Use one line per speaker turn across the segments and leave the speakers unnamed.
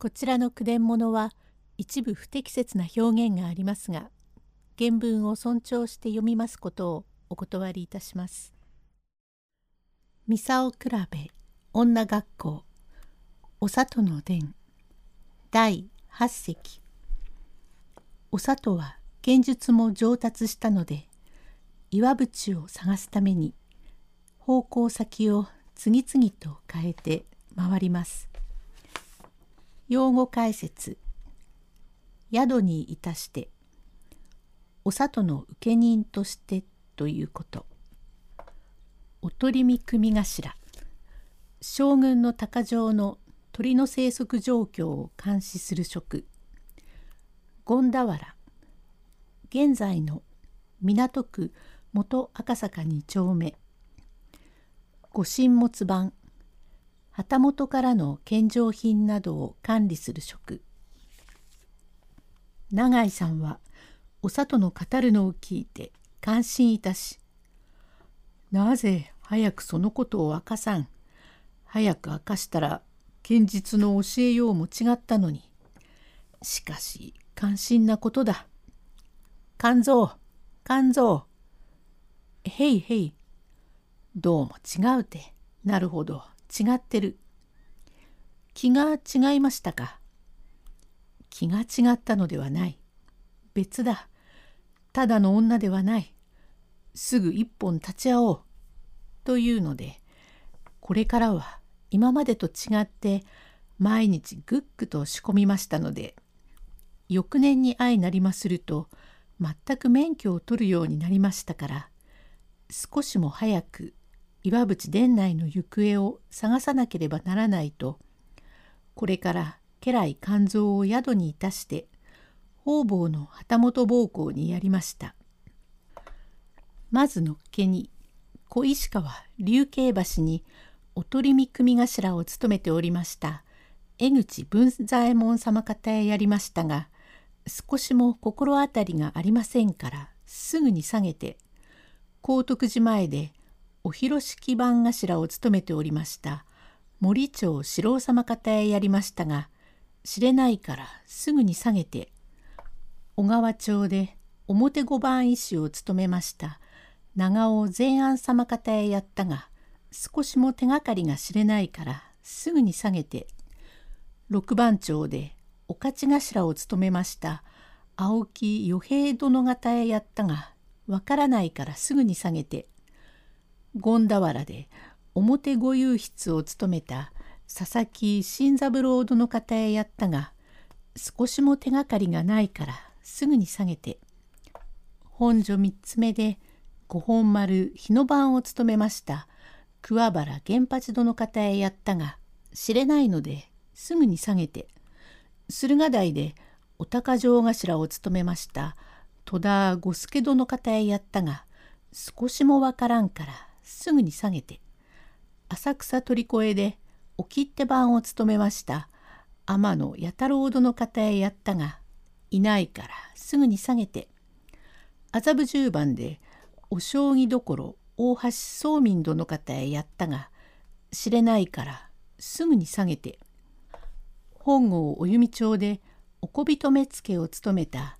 こちらの句伝物は一部不適切な表現がありますが原文を尊重して読みますことをお断りいたします。ミサオ比べ女学校お里の伝第8席お里は剣術も上達したので岩淵を探すために方向先を次々と変えて回ります。用語解説。宿にいたしてお里の請人としてということ。おとりみ組頭。将軍の鷹城の鳥の生息状況を監視する職。権田原。現在の港区元赤坂2丁目。御神物版。旗本からの献上品などを管理する職。永井さんはお里の語るのを聞いて感心いたし「なぜ早くそのことを明かさん早く明かしたら現実の教えようも違ったのに。しかし感心なことだ。肝臓肝臓。へいへい。どうも違うて。なるほど。違ってる。気が違いましたか？気が違ったのではない。別だ。ただの女ではない。すぐ一本立ち会おう。というので、これからは今までと違って毎日ぐっぐと仕込みましたので、翌年に相なりますると全く免許を取るようになりましたから、少しも早く岩淵殿内の行方を探さなければならないとこれから家来肝臓を宿にいたして方々の旗本奉公にやりました。まずのっけに小石川竜慶橋におとりみ組頭を務めておりました江口文左衛門様方へやりましたが少しも心当たりがありませんからすぐに下げて高徳寺前でお広敷番頭を務めておりました。森町四郎様方へやりましたが知れないからすぐに下げて小川町で表五番医師を務めました。長尾善安様方へやったが少しも手がかりが知れないからすぐに下げて六番町でお勝ち頭を務めました。青木与平殿方へやったがわからないからすぐに下げて権田原で表御右筆を務めた佐々木新三郎殿方へやったが少しも手がかりがないからすぐに下げて本所三つ目で五本丸日の番を務めました桑原源八殿方へやったが知れないのですぐに下げて駿河台でお高城頭を務めました戸田五助殿方へやったが少しもわからんからすぐに下げて浅草鳥越でお切手番を務めました天野弥太郎殿方へやったがいないからすぐに下げて麻布十番でお将棋どころ大橋宗民殿方へやったが知れないからすぐに下げて本郷お弓町でおこびと目付を務めた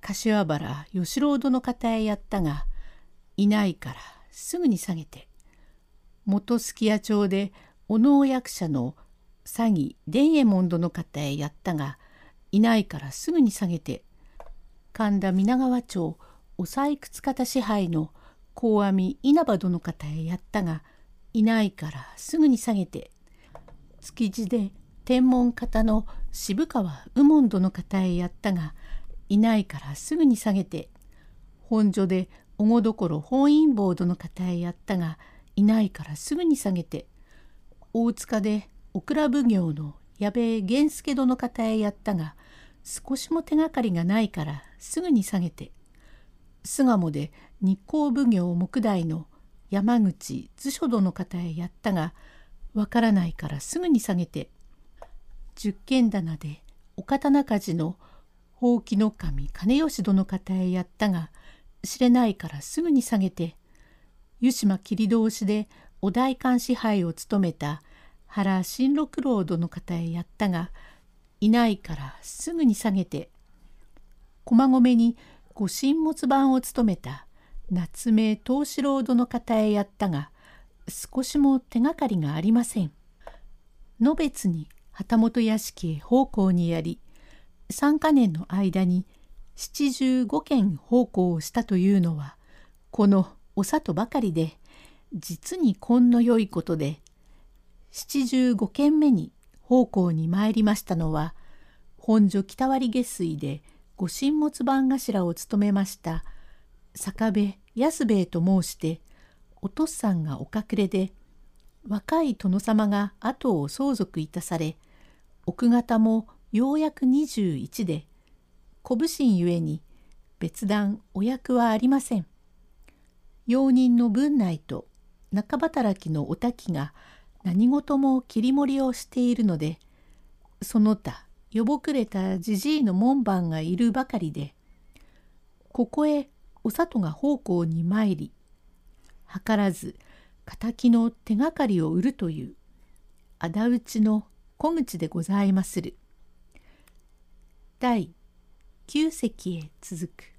柏原吉郎殿方へやったがいないからすぐに下げて元すき家町でお能役者の詐欺伝右衛門殿方へやったがいないからすぐに下げて神田皆川町お採掘方支配の高阿弥稲葉殿方へやったがいないからすぐに下げて築地で天文方の渋川右門殿方へやったがいないからすぐに下げて本所でおごどころ本院坊殿方へやったがいないからすぐに下げて大塚でオクラ奉行の矢部源助殿方へやったが少しも手がかりがないからすぐに下げて巣鴨で日光奉行木大の山口図書殿方へやったがわからないからすぐに下げて十軒棚でお刀鍛冶のほうきの神金吉殿方へやったが知れないからすぐに下げて湯島切通しでお代官支配を務めた原新六郎殿方へやったがいないからすぐに下げて駒込にご神物番を務めた夏目藤四郎殿方へやったが少しも手がかりがありません。の別に旗本屋敷へ奉公にやり3か年の間に七十五件奉公をしたというのはこのお里ばかりで実に根の良いことで七十五件目に奉公に参りましたのは本所北割下水でご神物番頭を務めました坂部安兵衛と申してお父さんがお隠れで若い殿様が後を相続いたされ奥方もようやく21で小武神ゆえに別段お役はありません。用人の文内と中働きのお滝が何事も切り盛りをしているのでその他よぼくれたじじいの門番がいるばかりでここへお里が奉公に参り図らず敵の手がかりを売るという仇討ちの小口でございまする。第9隻へ続く。